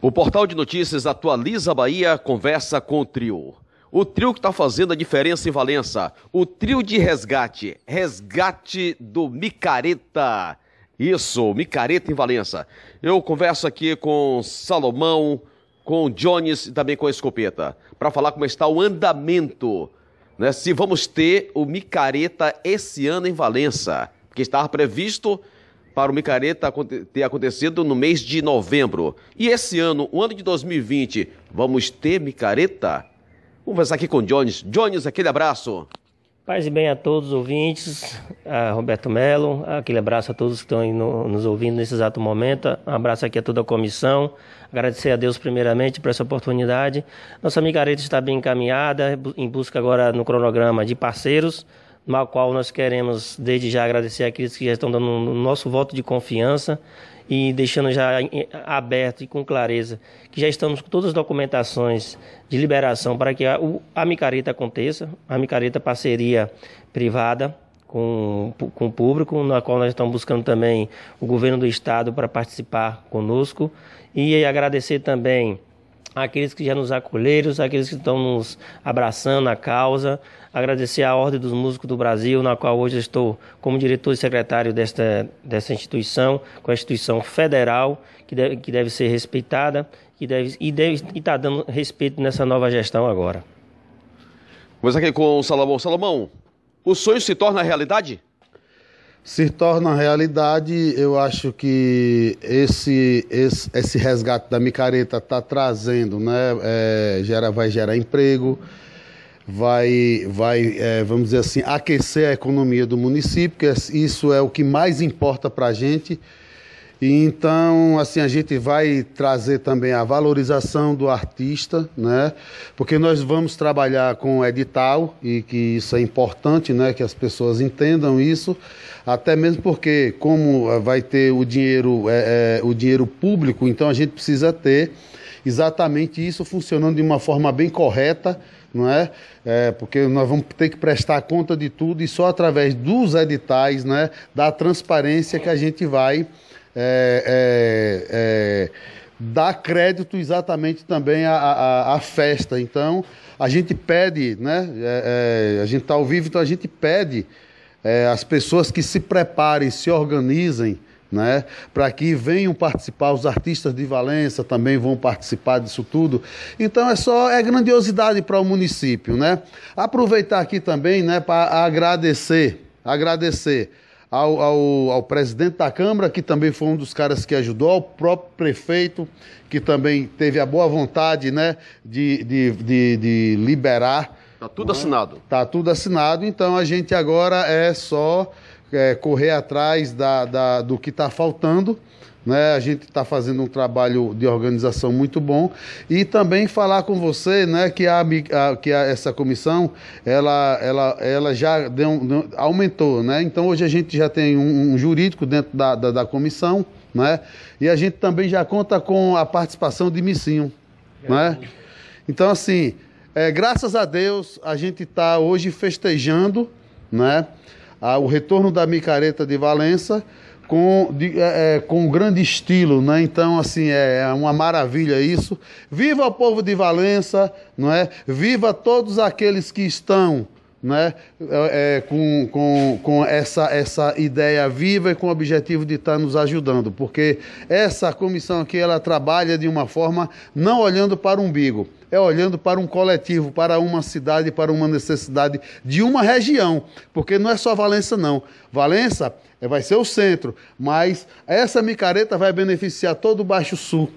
O portal de notícias Atualiza Bahia conversa com o trio. O trio que está fazendo a diferença em Valença. O trio de resgate. Resgate do Micareta. Isso, Micareta em Valença. Eu converso aqui com Salomão, com Jones e também com a Escopeta. Para falar como está o andamento. Né, se vamos ter o Micareta esse ano em Valença. Porque estava previsto para o Micareta ter acontecido no mês de novembro. E esse ano, o ano de 2020, vamos ter Micareta? Vamos conversar aqui com Jones. Jones, aquele abraço. Paz e bem a todos os ouvintes, a Roberto Melo, aquele abraço a todos que estão no, nos ouvindo nesse exato momento, um abraço aqui a toda a comissão, agradecer a Deus primeiramente por essa oportunidade. Nossa micareta está bem encaminhada, em busca agora no cronograma de parceiros, no qual nós queremos desde já agradecer aqueles que já estão dando o nosso voto de confiança e deixando já aberto e com clareza que já estamos com todas as documentações de liberação para que a, a micareta aconteça, a micareta parceria privada com, com o público, na qual nós estamos buscando também o governo do estado para participar conosco. E agradecer também aqueles que já nos acolheram, aqueles que estão nos abraçando na causa, agradecer a Ordem dos Músicos do Brasil, na qual hoje estou como diretor e secretário desta, dessa instituição, com a instituição federal, que deve, que deve ser respeitada que deve, e está dando respeito nessa nova gestão agora. Vamos aqui com o Salomão. Salomão, o sonho se torna realidade? Se torna realidade, eu acho que esse, esse, esse resgate da micareta está trazendo, né? É, gera, vai gerar emprego, vai, vai é, vamos dizer assim, aquecer a economia do município, que isso é o que mais importa para a gente. E então, assim, a gente vai trazer também a valorização do artista, né? Porque nós vamos trabalhar com edital e que isso é importante, né? Que as pessoas entendam isso, até mesmo porque como vai ter o dinheiro, é, é, o dinheiro público, então a gente precisa ter exatamente isso funcionando de uma forma bem correta, não é? é? Porque nós vamos ter que prestar conta de tudo e só através dos editais, né? Da transparência que a gente vai é, é, é, dá crédito exatamente também à, à, à, festa. Então, a gente pede, né? É, é, a gente está ao vivo, então a gente pede as pessoas que se preparem, se organizem, né? Para que venham participar, os artistas de Valença também vão participar disso tudo. Então é só é grandiosidade para o município, né? Aproveitar aqui também, né, para agradecer, agradecer ao, ao, ao, presidente da Câmara, que também foi um dos caras que ajudou, ao próprio prefeito, que também teve a boa vontade né, de, de, de, de liberar. Está tudo assinado. Está tudo assinado, então a gente agora é só é, correr atrás da, da, do que está faltando né? A gente está fazendo um trabalho de organização muito bom e também falar com você, né, que a, a que a, essa comissão ela, ela, ela já deu, deu, aumentou, né? Então hoje a gente já tem um, um jurídico dentro da, da, da, comissão, né? E a gente também já conta com a participação de Missinho, é. né? Então assim, é, graças a Deus a gente está hoje festejando, né? A, o retorno da micareta de Valença com, de, é, é, com grande estilo, né? Então, assim, é, é uma maravilha isso. Viva o povo de Valença, não é? Viva todos aqueles que estão né, é, é, com, com, com essa, essa ideia viva e com o objetivo de estar nos ajudando, porque essa comissão aqui ela trabalha de uma forma não olhando para o umbigo, é olhando para um coletivo, para uma cidade, para uma necessidade de uma região, porque não é só Valença não. Valença é, vai ser o centro, mas essa micareta vai beneficiar todo o Baixo Sul.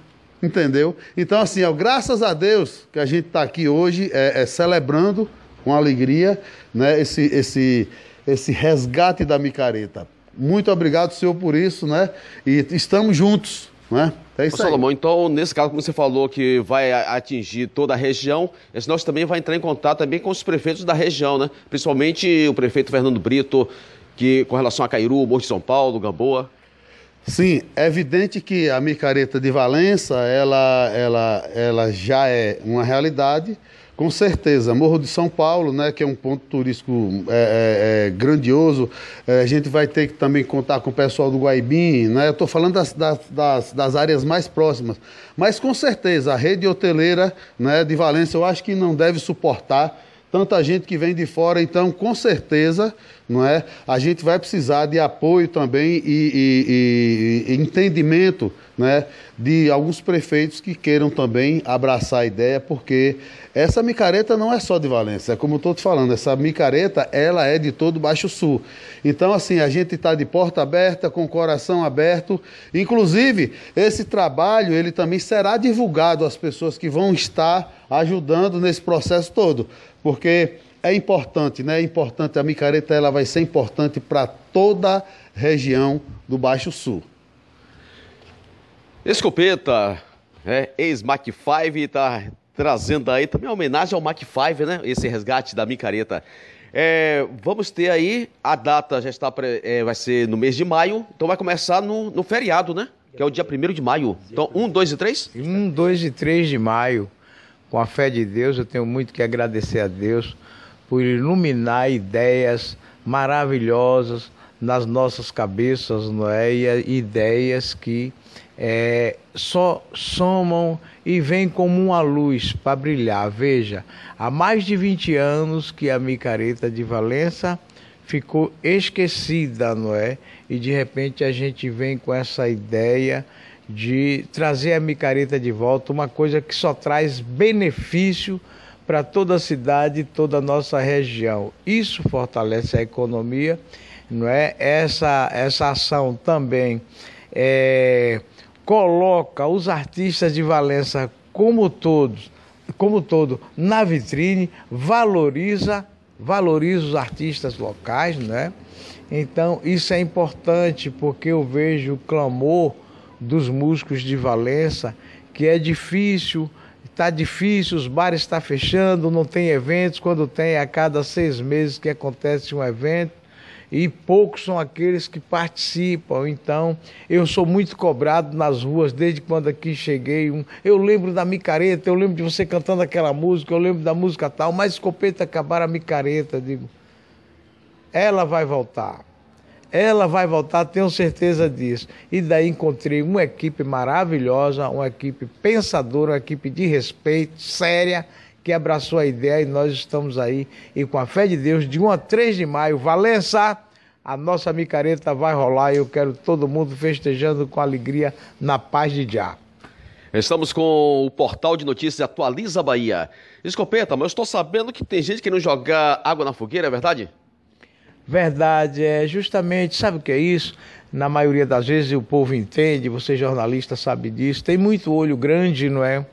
Entendeu? Então, assim, ó, graças a Deus que a gente está aqui hoje é, é, celebrando com alegria né, esse, esse, esse resgate da micareta. Muito obrigado, senhor, por isso, né? E estamos juntos, né? É isso Ô, Salomão, então, nesse caso, como você falou que vai atingir toda a região, nós também vai entrar em contato também com os prefeitos da região, né? Principalmente o prefeito Fernando Brito, que com relação a Cairu, Morro de São Paulo, Gamboa? Sim, é evidente que a micareta de Valença, ela, ela, ela já é uma realidade, Com certeza, Morro de São Paulo, né, que é um ponto turístico é, é, é grandioso, é, a gente vai ter que também contar com o pessoal do Guaibim, né, eu estou falando das, das, das, áreas mais próximas, mas com certeza a rede hoteleira né, de Valência eu acho que não deve suportar tanta gente que vem de fora, então com certeza, não é? A gente vai precisar de apoio também e, e, e, entendimento, né, de alguns prefeitos que queiram também abraçar a ideia, porque essa micareta não é só de Valência, é como eu estou te falando, essa micareta ela é de todo o Baixo Sul. Então assim a gente está de porta aberta, com o coração aberto. Inclusive esse trabalho ele também será divulgado às pessoas que vão estar ajudando nesse processo todo porque é importante, né? É importante, a micareta ela vai ser importante para toda a região do Baixo Sul. Escopeta, é, ex-Mac 5, está trazendo aí também uma homenagem ao Mac 5, né? Esse resgate da micareta. É, vamos ter aí, a data já está, é, vai ser no mês de maio, então vai começar no, no feriado, né? Que é o dia 1 de maio. Então, 1, 2 e 3? 1, 2 e 3 de maio com a fé de Deus, eu tenho muito que agradecer a Deus por iluminar ideias maravilhosas nas nossas cabeças, não é? E ideias que é, só somam e vêm como uma luz para brilhar. Veja, há mais de 20 anos que a micareta de Valença ficou esquecida, não é? E de repente a gente vem com essa ideia de trazer a micareta de volta, uma coisa que só traz benefício para toda a cidade e toda a nossa região. Isso fortalece a economia, não é? Essa, essa ação também é, coloca os artistas de Valença como todos, como todo na vitrine, valoriza, valoriza os artistas locais, né? Então isso é importante porque eu vejo o clamor dos músicos de Valença, que é difícil, está difícil, os bares estão tá fechando, não tem eventos, quando tem a cada seis meses que acontece um evento, e poucos são aqueles que participam. Então, eu sou muito cobrado nas ruas desde quando aqui cheguei. Eu lembro da micareta, eu lembro de você cantando aquela música, eu lembro da música tal, mas escopeta acabar a micareta, digo, ela vai voltar. Ela vai voltar, tenho certeza disso. E daí encontrei uma equipe maravilhosa, uma equipe pensadora, uma equipe de respeito, séria, que abraçou a ideia e nós estamos aí. E com a fé de Deus, de 1 a 3 de maio, Valença, a nossa micareta vai rolar e eu quero todo mundo festejando com alegria na paz de Já. Estamos com o portal de notícias Atualiza Bahia. Escopeta, mas eu estou sabendo que tem gente querendo jogar água na fogueira, é verdade? Verdade, é justamente, sabe o que é isso? Na maioria das vezes o povo entende, você jornalista sabe disso, tem muito olho grande, não é?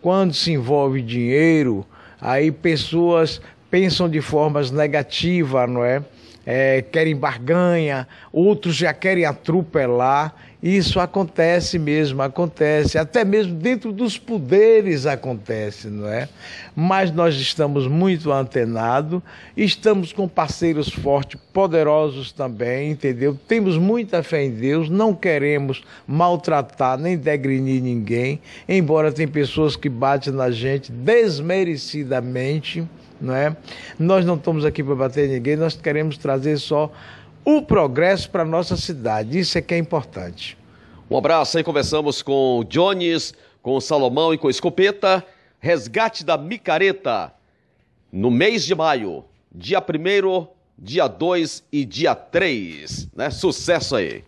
Quando se envolve dinheiro, aí pessoas pensam de formas negativas, não é? é querem barganha, outros já querem atropelar isso acontece mesmo, acontece, até mesmo dentro dos poderes acontece, não é? Mas nós estamos muito antenados, estamos com parceiros fortes, poderosos também, entendeu? Temos muita fé em Deus, não queremos maltratar nem degrinir ninguém, embora tem pessoas que batem na gente desmerecidamente, não é? Nós não estamos aqui para bater ninguém, nós queremos trazer só o progresso para a nossa cidade. Isso é que é importante. Um abraço aí, conversamos com Jones, com Salomão e com Escopeta. Resgate da micareta no mês de maio, dia 1 dia 2 e dia 3, né? Sucesso aí.